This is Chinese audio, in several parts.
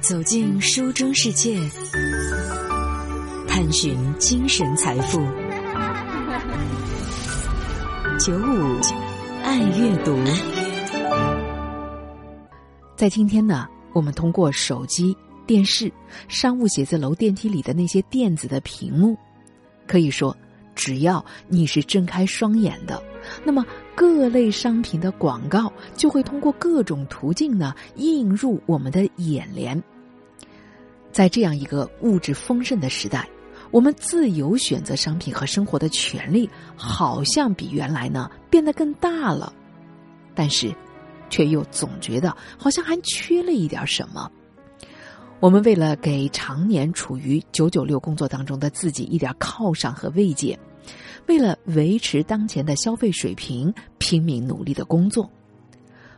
走进书中世界，探寻精神财富。九五爱阅读，在今天呢，我们通过手机、电视、商务写字楼电梯里的那些电子的屏幕，可以说，只要你是睁开双眼的，那么各类商品的广告就会通过各种途径呢映入我们的眼帘。在这样一个物质丰盛的时代。我们自由选择商品和生活的权利，好像比原来呢变得更大了，但是，却又总觉得好像还缺了一点什么。我们为了给常年处于九九六工作当中的自己一点犒赏和慰藉，为了维持当前的消费水平，拼命努力的工作，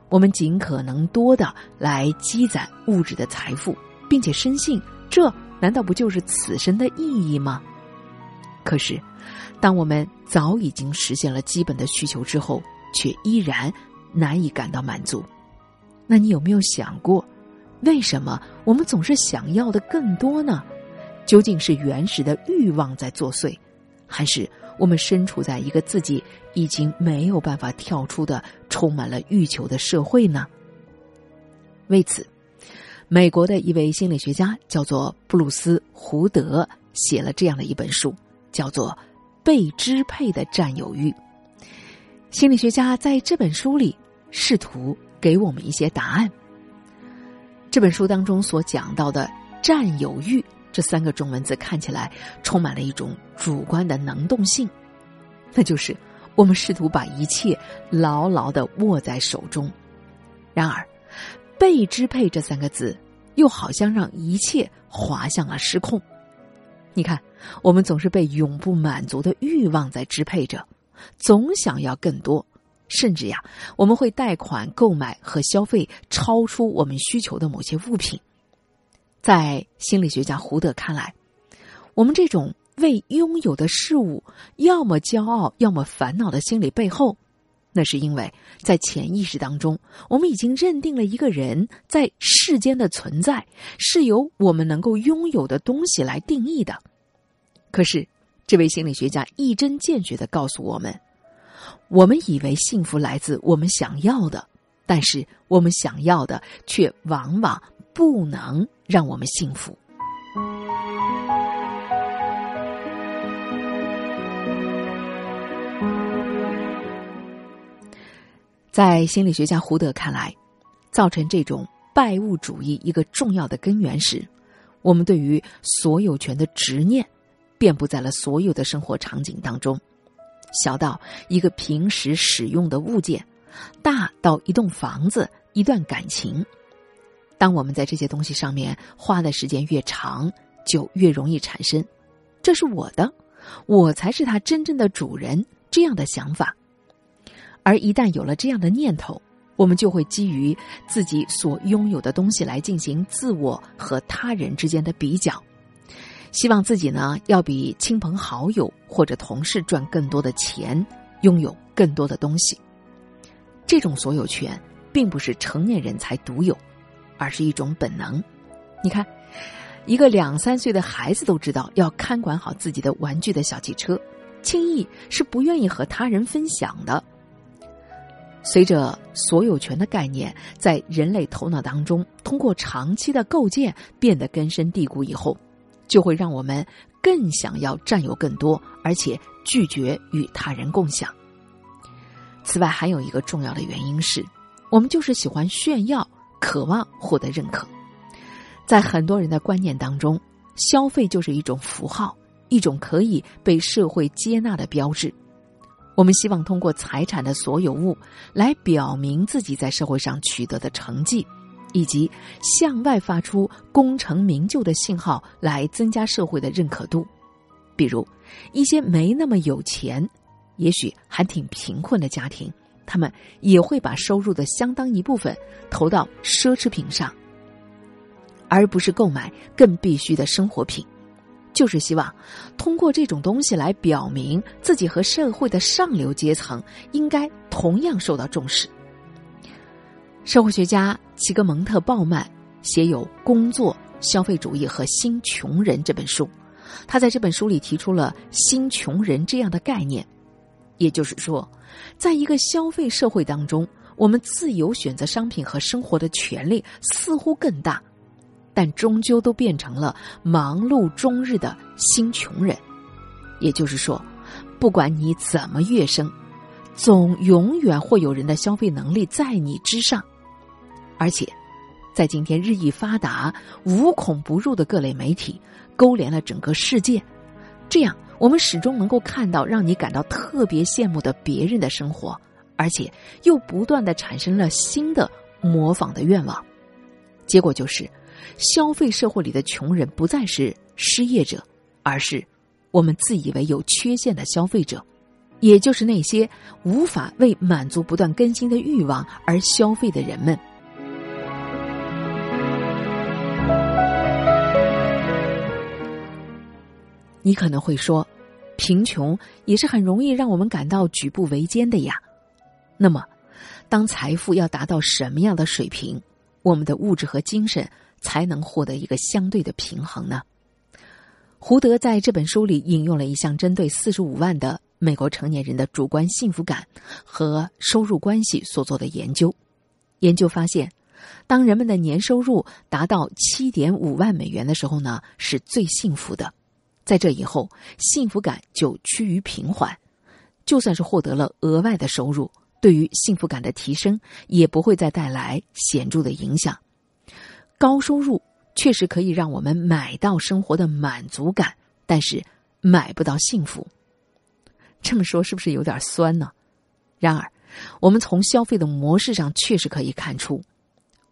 我们尽可能多的来积攒物质的财富，并且深信这。难道不就是此生的意义吗？可是，当我们早已经实现了基本的需求之后，却依然难以感到满足。那你有没有想过，为什么我们总是想要的更多呢？究竟是原始的欲望在作祟，还是我们身处在一个自己已经没有办法跳出的、充满了欲求的社会呢？为此。美国的一位心理学家叫做布鲁斯·胡德，写了这样的一本书，叫做《被支配的占有欲》。心理学家在这本书里试图给我们一些答案。这本书当中所讲到的“占有欲”这三个中文字看起来充满了一种主观的能动性，那就是我们试图把一切牢牢的握在手中。然而，被支配这三个字，又好像让一切滑向了失控。你看，我们总是被永不满足的欲望在支配着，总想要更多，甚至呀，我们会贷款购买和消费超出我们需求的某些物品。在心理学家胡德看来，我们这种为拥有的事物要么骄傲，要么烦恼的心理背后。那是因为，在潜意识当中，我们已经认定了一个人在世间的存在是由我们能够拥有的东西来定义的。可是，这位心理学家一针见血的告诉我们：，我们以为幸福来自我们想要的，但是我们想要的却往往不能让我们幸福。在心理学家胡德看来，造成这种拜物主义一个重要的根源是，我们对于所有权的执念，遍布在了所有的生活场景当中，小到一个平时使用的物件，大到一栋房子、一段感情。当我们在这些东西上面花的时间越长，就越容易产生“这是我的，我才是他真正的主人”这样的想法。而一旦有了这样的念头，我们就会基于自己所拥有的东西来进行自我和他人之间的比较，希望自己呢要比亲朋好友或者同事赚更多的钱，拥有更多的东西。这种所有权并不是成年人才独有，而是一种本能。你看，一个两三岁的孩子都知道要看管好自己的玩具的小汽车，轻易是不愿意和他人分享的。随着所有权的概念在人类头脑当中通过长期的构建变得根深蒂固以后，就会让我们更想要占有更多，而且拒绝与他人共享。此外，还有一个重要的原因是，我们就是喜欢炫耀，渴望获得认可。在很多人的观念当中，消费就是一种符号，一种可以被社会接纳的标志。我们希望通过财产的所有物来表明自己在社会上取得的成绩，以及向外发出功成名就的信号，来增加社会的认可度。比如，一些没那么有钱，也许还挺贫困的家庭，他们也会把收入的相当一部分投到奢侈品上，而不是购买更必须的生活品。就是希望通过这种东西来表明自己和社会的上流阶层应该同样受到重视。社会学家齐格蒙特·鲍曼写有《工作、消费主义和新穷人》这本书。他在这本书里提出了“新穷人”这样的概念，也就是说，在一个消费社会当中，我们自由选择商品和生活的权利似乎更大，但终究都变成了忙碌终日的新穷人。也就是说，不管你怎么跃升，总永远会有人的消费能力在你之上，而且，在今天日益发达、无孔不入的各类媒体。勾连了整个世界，这样我们始终能够看到让你感到特别羡慕的别人的生活，而且又不断的产生了新的模仿的愿望。结果就是，消费社会里的穷人不再是失业者，而是我们自以为有缺陷的消费者，也就是那些无法为满足不断更新的欲望而消费的人们。你可能会说，贫穷也是很容易让我们感到举步维艰的呀。那么，当财富要达到什么样的水平，我们的物质和精神才能获得一个相对的平衡呢？胡德在这本书里引用了一项针对四十五万的美国成年人的主观幸福感和收入关系所做的研究。研究发现，当人们的年收入达到七点五万美元的时候呢，是最幸福的。在这以后，幸福感就趋于平缓。就算是获得了额外的收入，对于幸福感的提升也不会再带来显著的影响。高收入确实可以让我们买到生活的满足感，但是买不到幸福。这么说是不是有点酸呢？然而，我们从消费的模式上确实可以看出，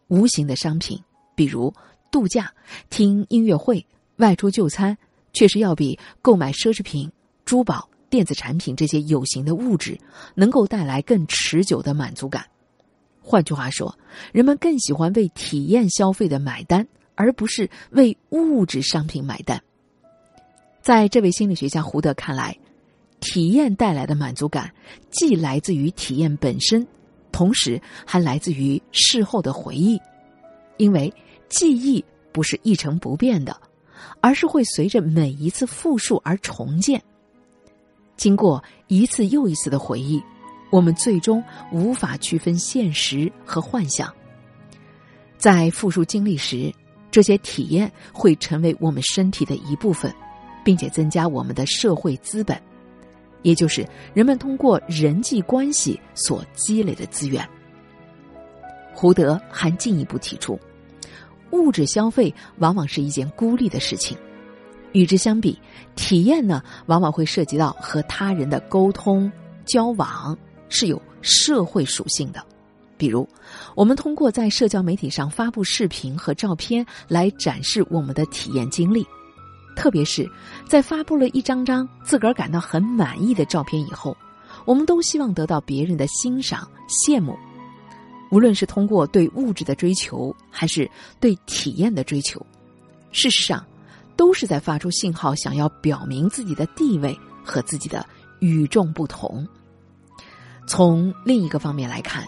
无形的商品，比如度假、听音乐会、外出就餐。确实要比购买奢侈品、珠宝、电子产品这些有形的物质能够带来更持久的满足感。换句话说，人们更喜欢为体验消费的买单，而不是为物质商品买单。在这位心理学家胡德看来，体验带来的满足感既来自于体验本身，同时还来自于事后的回忆，因为记忆不是一成不变的。而是会随着每一次复述而重建。经过一次又一次的回忆，我们最终无法区分现实和幻想。在复述经历时，这些体验会成为我们身体的一部分，并且增加我们的社会资本，也就是人们通过人际关系所积累的资源。胡德还进一步提出。物质消费往往是一件孤立的事情，与之相比，体验呢往往会涉及到和他人的沟通交往，是有社会属性的。比如，我们通过在社交媒体上发布视频和照片来展示我们的体验经历，特别是在发布了一张张自个儿感到很满意的照片以后，我们都希望得到别人的欣赏、羡慕。无论是通过对物质的追求，还是对体验的追求，事实上，都是在发出信号，想要表明自己的地位和自己的与众不同。从另一个方面来看，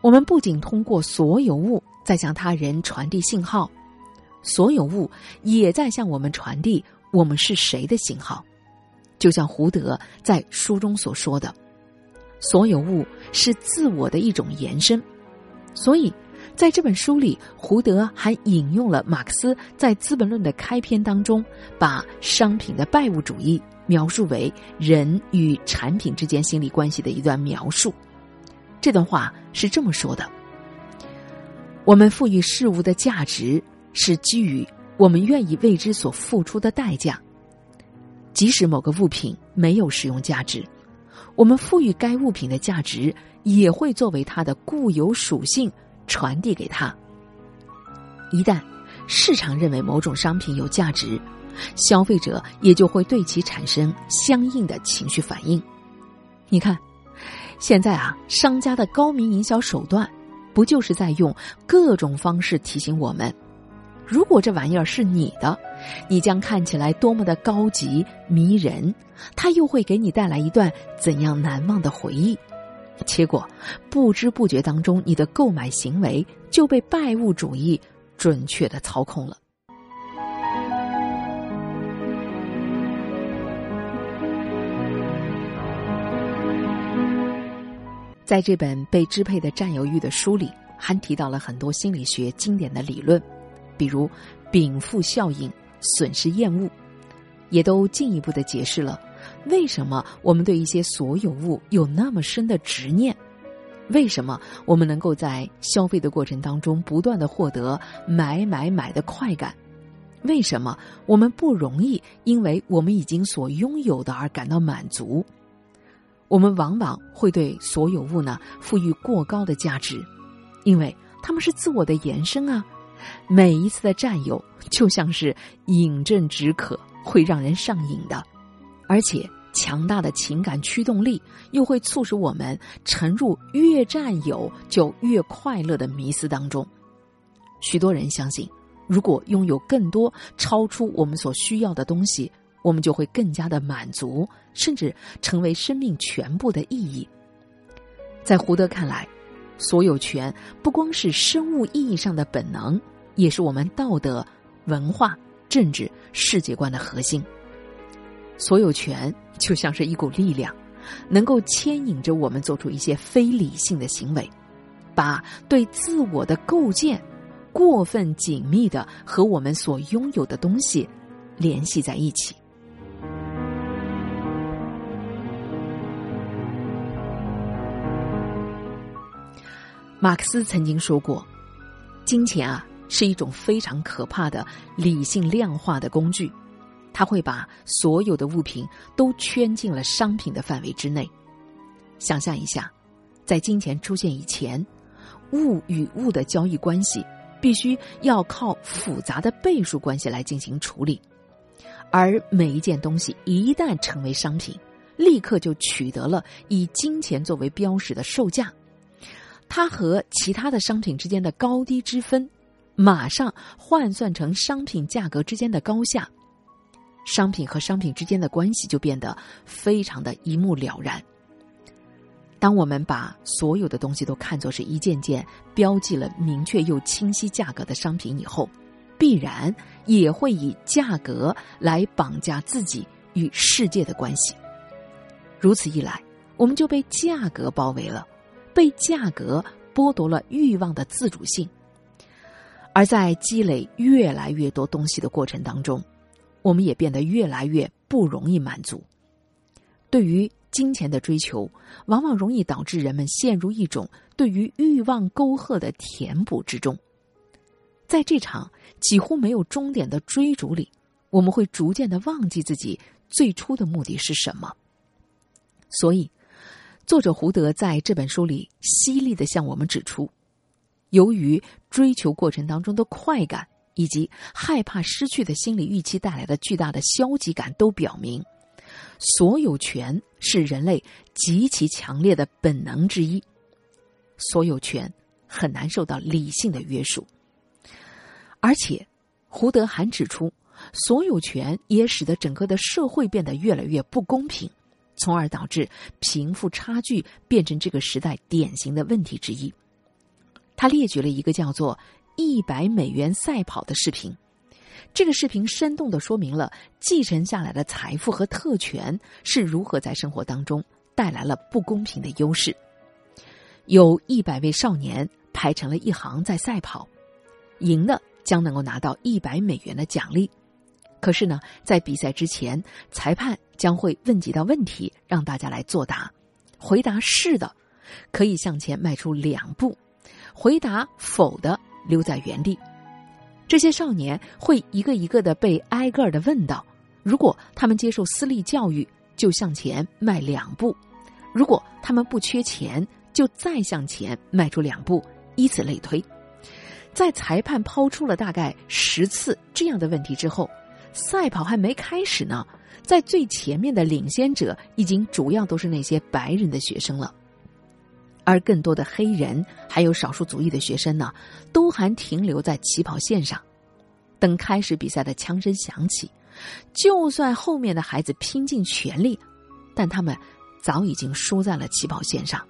我们不仅通过所有物在向他人传递信号，所有物也在向我们传递我们是谁的信号。就像胡德在书中所说的：“所有物是自我的一种延伸。”所以，在这本书里，胡德还引用了马克思在《资本论》的开篇当中，把商品的拜物主义描述为人与产品之间心理关系的一段描述。这段话是这么说的：“我们赋予事物的价值，是基于我们愿意为之所付出的代价。即使某个物品没有使用价值，我们赋予该物品的价值。”也会作为它的固有属性传递给他。一旦市场认为某种商品有价值，消费者也就会对其产生相应的情绪反应。你看，现在啊，商家的高明营销手段，不就是在用各种方式提醒我们：如果这玩意儿是你的，你将看起来多么的高级迷人，它又会给你带来一段怎样难忘的回忆。结果，不知不觉当中，你的购买行为就被拜物主义准确的操控了。在这本《被支配的占有欲》的书里，还提到了很多心理学经典的理论，比如禀赋效应、损失厌恶，也都进一步的解释了为什么我们对一些所有物有那么深的执念，为什么我们能够在消费的过程当中不断的获得买买买的快感，为什么我们不容易因为我们已经所拥有的而感到满足。我们往往会对所有物呢赋予过高的价值，因为它们是自我的延伸啊。每一次的占有就像是饮鸩止渴，会让人上瘾的，而且强大的情感驱动力又会促使我们沉入越占有就越快乐的迷思当中。许多人相信，如果拥有更多超出我们所需要的东西。我们就会更加的满足，甚至成为生命全部的意义。在胡德看来，所有权不光是生物意义上的本能，也是我们道德、文化、政治、世界观的核心。所有权就像是一股力量，能够牵引着我们做出一些非理性的行为，把对自我的构建过分紧密的和我们所拥有的东西联系在一起。马克思曾经说过：“金钱啊，是一种非常可怕的理性量化的工具，它会把所有的物品都圈进了商品的范围之内。想象一下，在金钱出现以前，物与物的交易关系必须要靠复杂的倍数关系来进行处理，而每一件东西一旦成为商品，立刻就取得了以金钱作为标识的售价。”它和其他的商品之间的高低之分，马上换算成商品价格之间的高下，商品和商品之间的关系就变得非常的一目了然。当我们把所有的东西都看作是一件件标记了明确又清晰价格的商品以后，必然也会以价格来绑架自己与世界的关系。如此一来，我们就被价格包围了。被价格剥夺了欲望的自主性，而在积累越来越多东西的过程当中，我们也变得越来越不容易满足。对于金钱的追求，往往容易导致人们陷入一种对于欲望沟壑的填补之中。在这场几乎没有终点的追逐里，我们会逐渐的忘记自己最初的目的是什么。所以。作者胡德在这本书里犀利的向我们指出，由于追求过程当中的快感以及害怕失去的心理预期带来的巨大的消极感，都表明，所有权是人类极其强烈的本能之一。所有权很难受到理性的约束，而且，胡德还指出，所有权也使得整个的社会变得越来越不公平。从而导致贫富差距变成这个时代典型的问题之一。他列举了一个叫做“一百美元赛跑”的视频，这个视频生动的说明了继承下来的财富和特权是如何在生活当中带来了不公平的优势。有一百位少年排成了一行在赛跑，赢的将能够拿到一百美元的奖励。可是呢，在比赛之前，裁判将会问几道问题，让大家来作答。回答是的，可以向前迈出两步；回答否的，留在原地。这些少年会一个一个的被挨个的问到。如果他们接受私立教育，就向前迈两步；如果他们不缺钱，就再向前迈出两步，以此类推。在裁判抛出了大概十次这样的问题之后。赛跑还没开始呢，在最前面的领先者已经主要都是那些白人的学生了，而更多的黑人还有少数族裔的学生呢，都还停留在起跑线上。等开始比赛的枪声响起，就算后面的孩子拼尽全力，但他们早已经输在了起跑线上。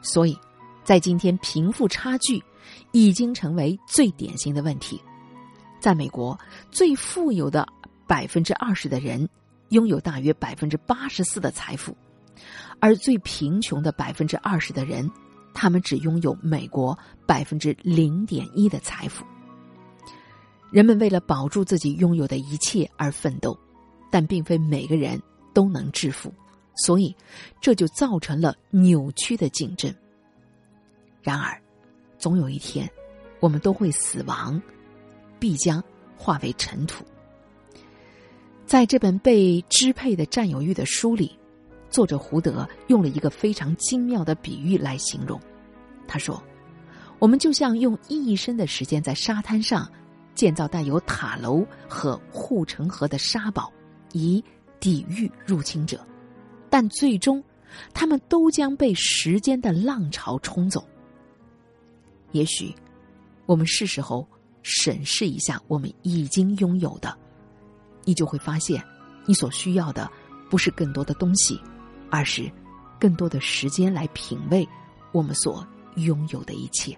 所以，在今天贫富差距已经成为最典型的问题。在美国，最富有的百分之二十的人拥有大约百分之八十四的财富，而最贫穷的百分之二十的人，他们只拥有美国百分之零点一的财富。人们为了保住自己拥有的一切而奋斗，但并非每个人都能致富，所以这就造成了扭曲的竞争。然而，总有一天，我们都会死亡。必将化为尘土。在这本被支配的占有欲的书里，作者胡德用了一个非常精妙的比喻来形容。他说：“我们就像用一生的时间在沙滩上建造带有塔楼和护城河的沙堡，以抵御入侵者，但最终，他们都将被时间的浪潮冲走。也许，我们是时候。”审视一下我们已经拥有的，你就会发现，你所需要的不是更多的东西，而是更多的时间来品味我们所拥有的一切。